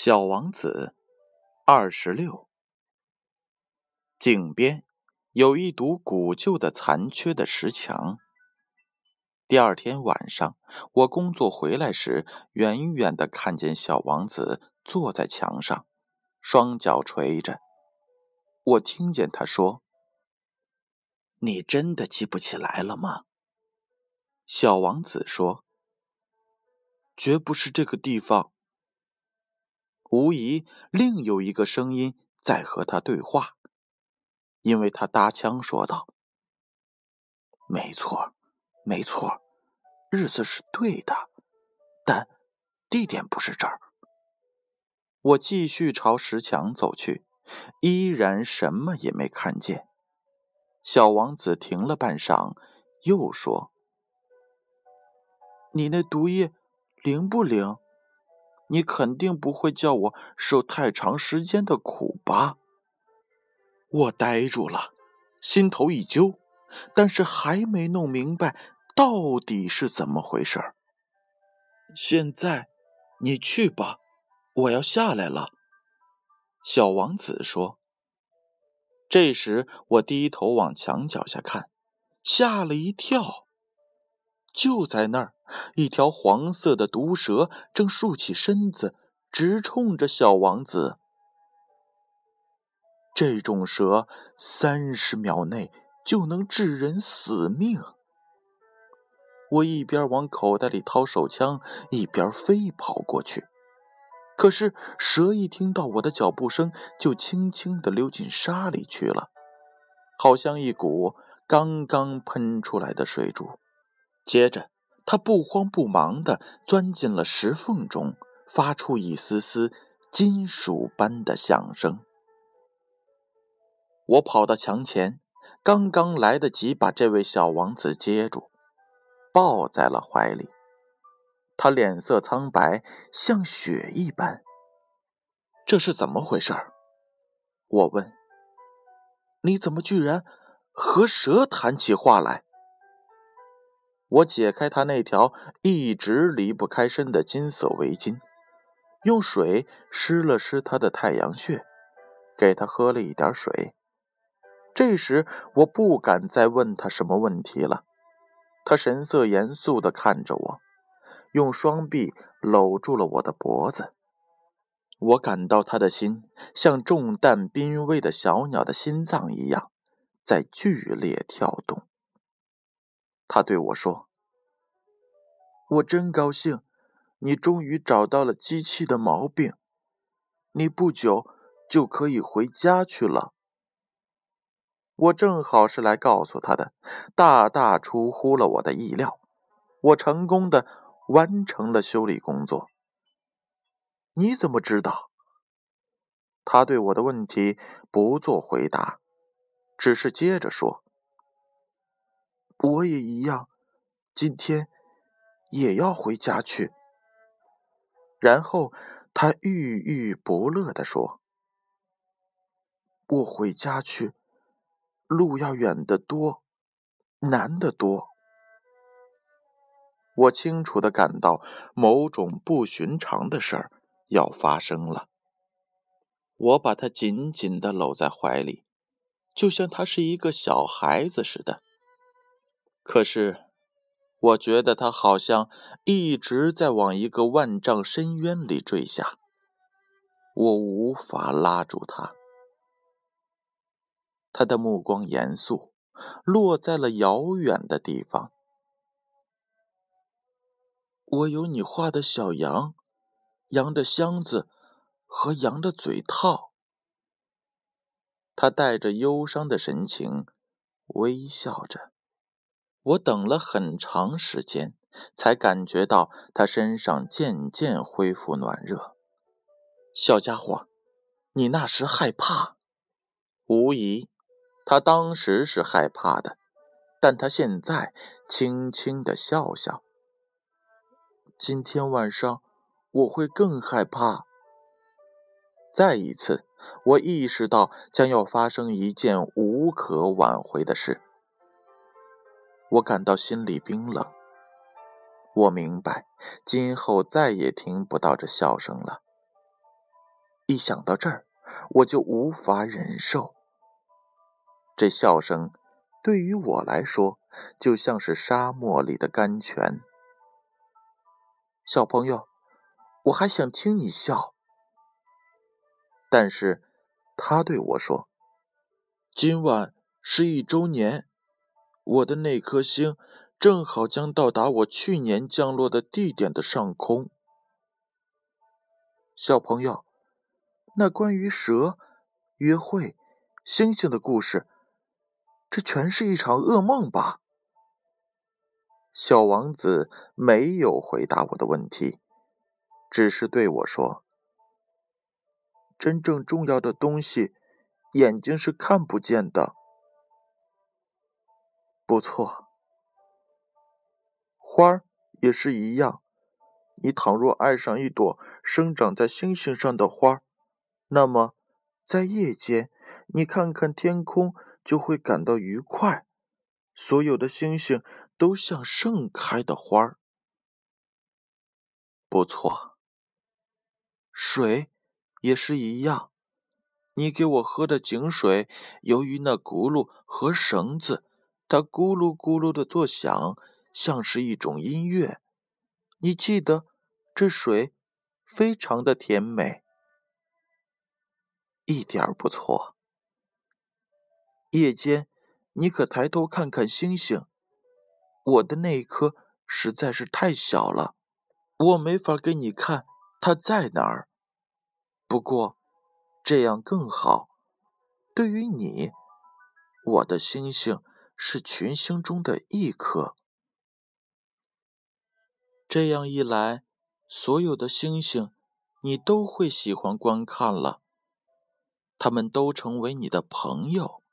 小王子，二十六。井边有一堵古旧的、残缺的石墙。第二天晚上，我工作回来时，远远的看见小王子坐在墙上，双脚垂着。我听见他说：“你真的记不起来了吗？”小王子说：“绝不是这个地方。”无疑，另有一个声音在和他对话，因为他搭腔说道：“没错，没错，日子是对的，但地点不是这儿。”我继续朝石墙走去，依然什么也没看见。小王子停了半晌，又说：“你那毒液灵不灵？”你肯定不会叫我受太长时间的苦吧？我呆住了，心头一揪，但是还没弄明白到底是怎么回事现在，你去吧，我要下来了。”小王子说。这时，我低头往墙脚下看，吓了一跳。就在那儿。一条黄色的毒蛇正竖起身子，直冲着小王子。这种蛇三十秒内就能致人死命。我一边往口袋里掏手枪，一边飞跑过去。可是蛇一听到我的脚步声，就轻轻地溜进沙里去了，好像一股刚刚喷出来的水柱。接着。他不慌不忙地钻进了石缝中，发出一丝丝金属般的响声。我跑到墙前，刚刚来得及把这位小王子接住，抱在了怀里。他脸色苍白，像雪一般。这是怎么回事？我问。你怎么居然和蛇谈起话来？我解开他那条一直离不开身的金色围巾，用水湿了湿他的太阳穴，给他喝了一点水。这时我不敢再问他什么问题了。他神色严肃地看着我，用双臂搂住了我的脖子。我感到他的心像重担濒危的小鸟的心脏一样，在剧烈跳动。他对我说：“我真高兴，你终于找到了机器的毛病，你不久就可以回家去了。”我正好是来告诉他的，大大出乎了我的意料，我成功的完成了修理工作。你怎么知道？他对我的问题不做回答，只是接着说。我也一样，今天也要回家去。然后他郁郁不乐地说：“我回家去，路要远得多，难得多。”我清楚的感到某种不寻常的事儿要发生了。我把他紧紧的搂在怀里，就像他是一个小孩子似的。可是，我觉得他好像一直在往一个万丈深渊里坠下，我无法拉住他。他的目光严肃，落在了遥远的地方。我有你画的小羊，羊的箱子和羊的嘴套。他带着忧伤的神情，微笑着。我等了很长时间，才感觉到他身上渐渐恢复暖热。小家伙，你那时害怕？无疑，他当时是害怕的，但他现在轻轻的笑笑。今天晚上我会更害怕。再一次，我意识到将要发生一件无可挽回的事。我感到心里冰冷。我明白，今后再也听不到这笑声了。一想到这儿，我就无法忍受。这笑声对于我来说，就像是沙漠里的甘泉。小朋友，我还想听你笑。但是，他对我说：“今晚是一周年，我的那颗星正好将到达我去年降落的地点的上空。”小朋友，那关于蛇、约会、星星的故事，这全是一场噩梦吧？小王子没有回答我的问题，只是对我说。真正重要的东西，眼睛是看不见的。不错，花儿也是一样。你倘若爱上一朵生长在星星上的花，那么在夜间，你看看天空就会感到愉快。所有的星星都像盛开的花儿。不错，水。也是一样，你给我喝的井水，由于那轱辘和绳子，它咕噜咕噜的作响，像是一种音乐。你记得，这水非常的甜美，一点儿不错。夜间，你可抬头看看星星，我的那颗实在是太小了，我没法给你看它在哪儿。不过，这样更好。对于你，我的星星是群星中的一颗。这样一来，所有的星星你都会喜欢观看了。他们都成为你的朋友。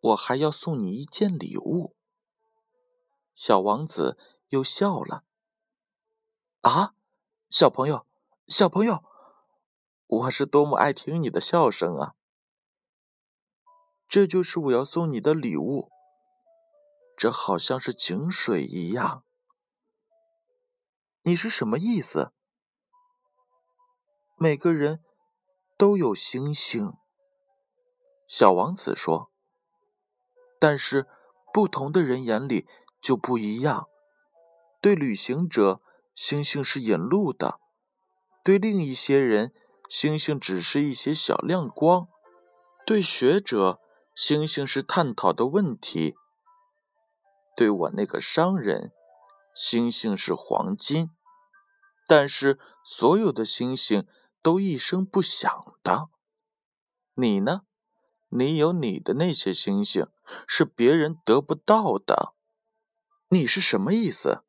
我还要送你一件礼物。小王子又笑了。啊，小朋友，小朋友。我是多么爱听你的笑声啊！这就是我要送你的礼物。这好像是井水一样。你是什么意思？每个人都有星星，小王子说。但是不同的人眼里就不一样。对旅行者，星星是引路的；对另一些人，星星只是一些小亮光，对学者，星星是探讨的问题；对我那个商人，星星是黄金。但是所有的星星都一声不响的。你呢？你有你的那些星星，是别人得不到的。你是什么意思？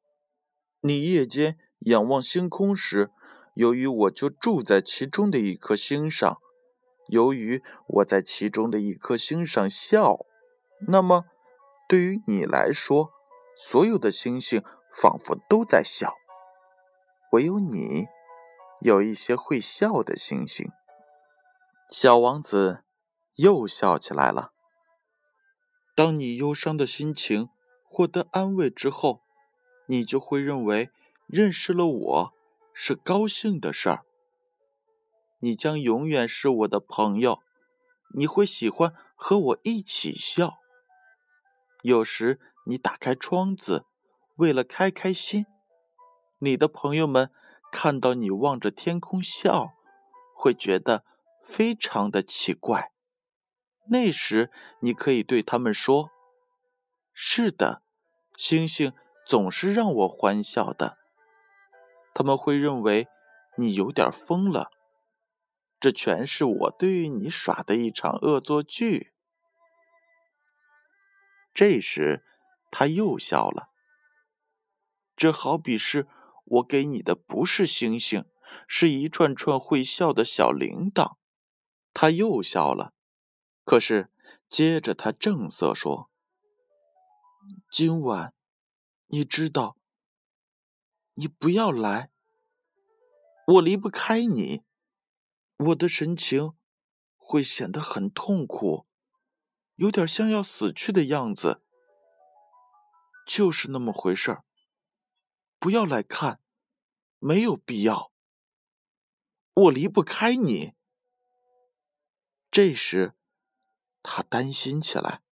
你夜间仰望星空时？由于我就住在其中的一颗星上，由于我在其中的一颗星上笑，那么对于你来说，所有的星星仿佛都在笑，唯有你有一些会笑的星星。小王子又笑起来了。当你忧伤的心情获得安慰之后，你就会认为认识了我。是高兴的事儿。你将永远是我的朋友，你会喜欢和我一起笑。有时你打开窗子，为了开开心。你的朋友们看到你望着天空笑，会觉得非常的奇怪。那时你可以对他们说：“是的，星星总是让我欢笑的。”他们会认为你有点疯了，这全是我对于你耍的一场恶作剧。这时，他又笑了。这好比是我给你的不是星星，是一串串会笑的小铃铛。他又笑了，可是接着他正色说：“今晚，你知道。”你不要来，我离不开你，我的神情会显得很痛苦，有点像要死去的样子，就是那么回事。不要来看，没有必要。我离不开你。这时，他担心起来。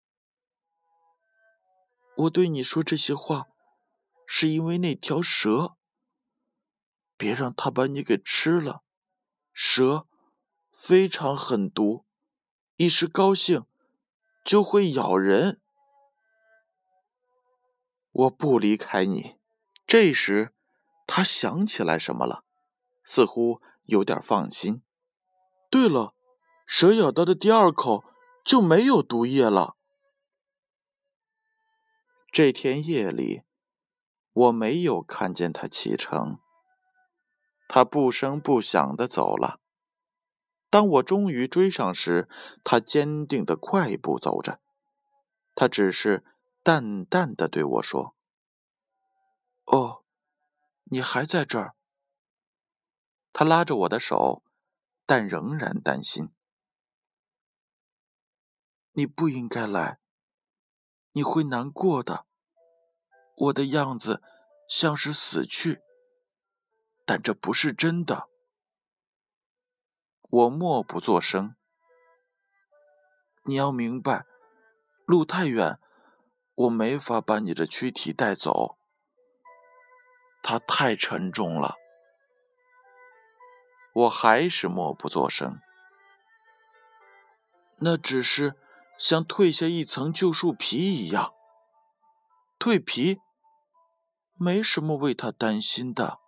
我对你说这些话，是因为那条蛇。别让它把你给吃了。蛇非常狠毒，一时高兴就会咬人。我不离开你。这时，他想起来什么了，似乎有点放心。对了，蛇咬到的第二口就没有毒液了。这天夜里，我没有看见他启程。他不声不响的走了。当我终于追上时，他坚定的快步走着。他只是淡淡的对我说：“哦，你还在这儿。”他拉着我的手，但仍然担心。你不应该来。你会难过的。我的样子像是死去，但这不是真的。我默不作声。你要明白，路太远，我没法把你的躯体带走。它太沉重了。我还是默不作声。那只是。像褪下一层旧树皮一样，蜕皮没什么为他担心的。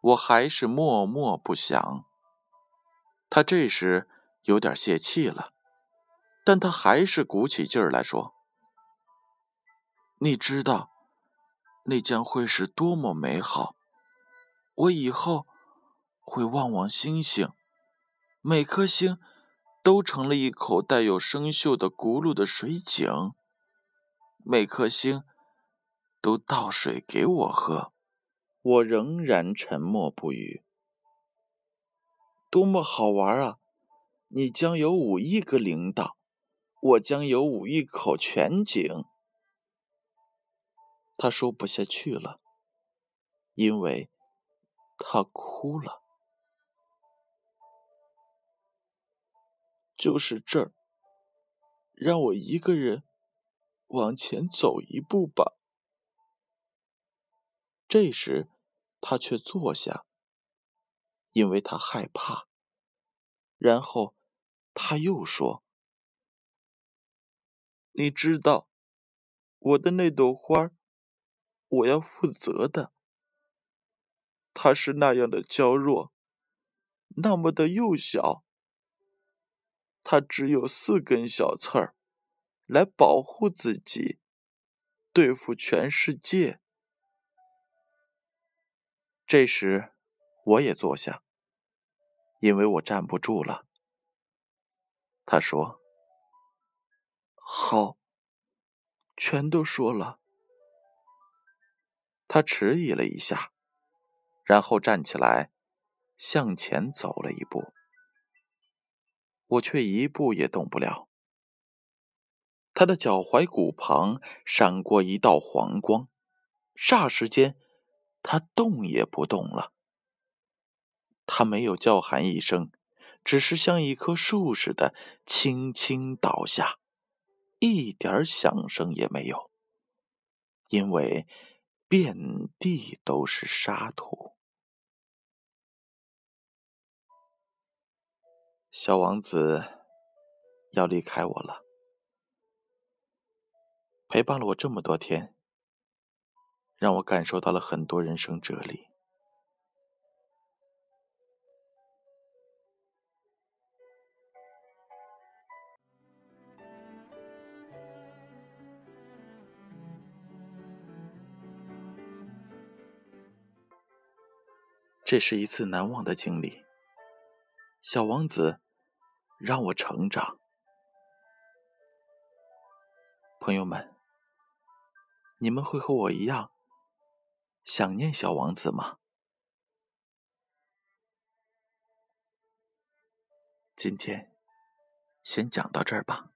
我还是默默不响。他这时有点泄气了，但他还是鼓起劲儿来说：“你知道，那将会是多么美好！我以后会望望星星，每颗星。”都成了一口带有生锈的轱辘的水井，每颗星都倒水给我喝。我仍然沉默不语。多么好玩啊！你将有五亿个铃铛，我将有五亿口泉井。他说不下去了，因为他哭了。就是这儿，让我一个人往前走一步吧。这时，他却坐下，因为他害怕。然后，他又说：“你知道，我的那朵花，我要负责的。它是那样的娇弱，那么的幼小。”他只有四根小刺儿，来保护自己，对付全世界。这时，我也坐下，因为我站不住了。他说：“好，全都说了。”他迟疑了一下，然后站起来，向前走了一步。我却一步也动不了。他的脚踝骨旁闪过一道黄光，霎时间，他动也不动了。他没有叫喊一声，只是像一棵树似的轻轻倒下，一点响声也没有，因为遍地都是沙土。小王子要离开我了，陪伴了我这么多天，让我感受到了很多人生哲理。这是一次难忘的经历，小王子。让我成长，朋友们，你们会和我一样想念小王子吗？今天先讲到这儿吧。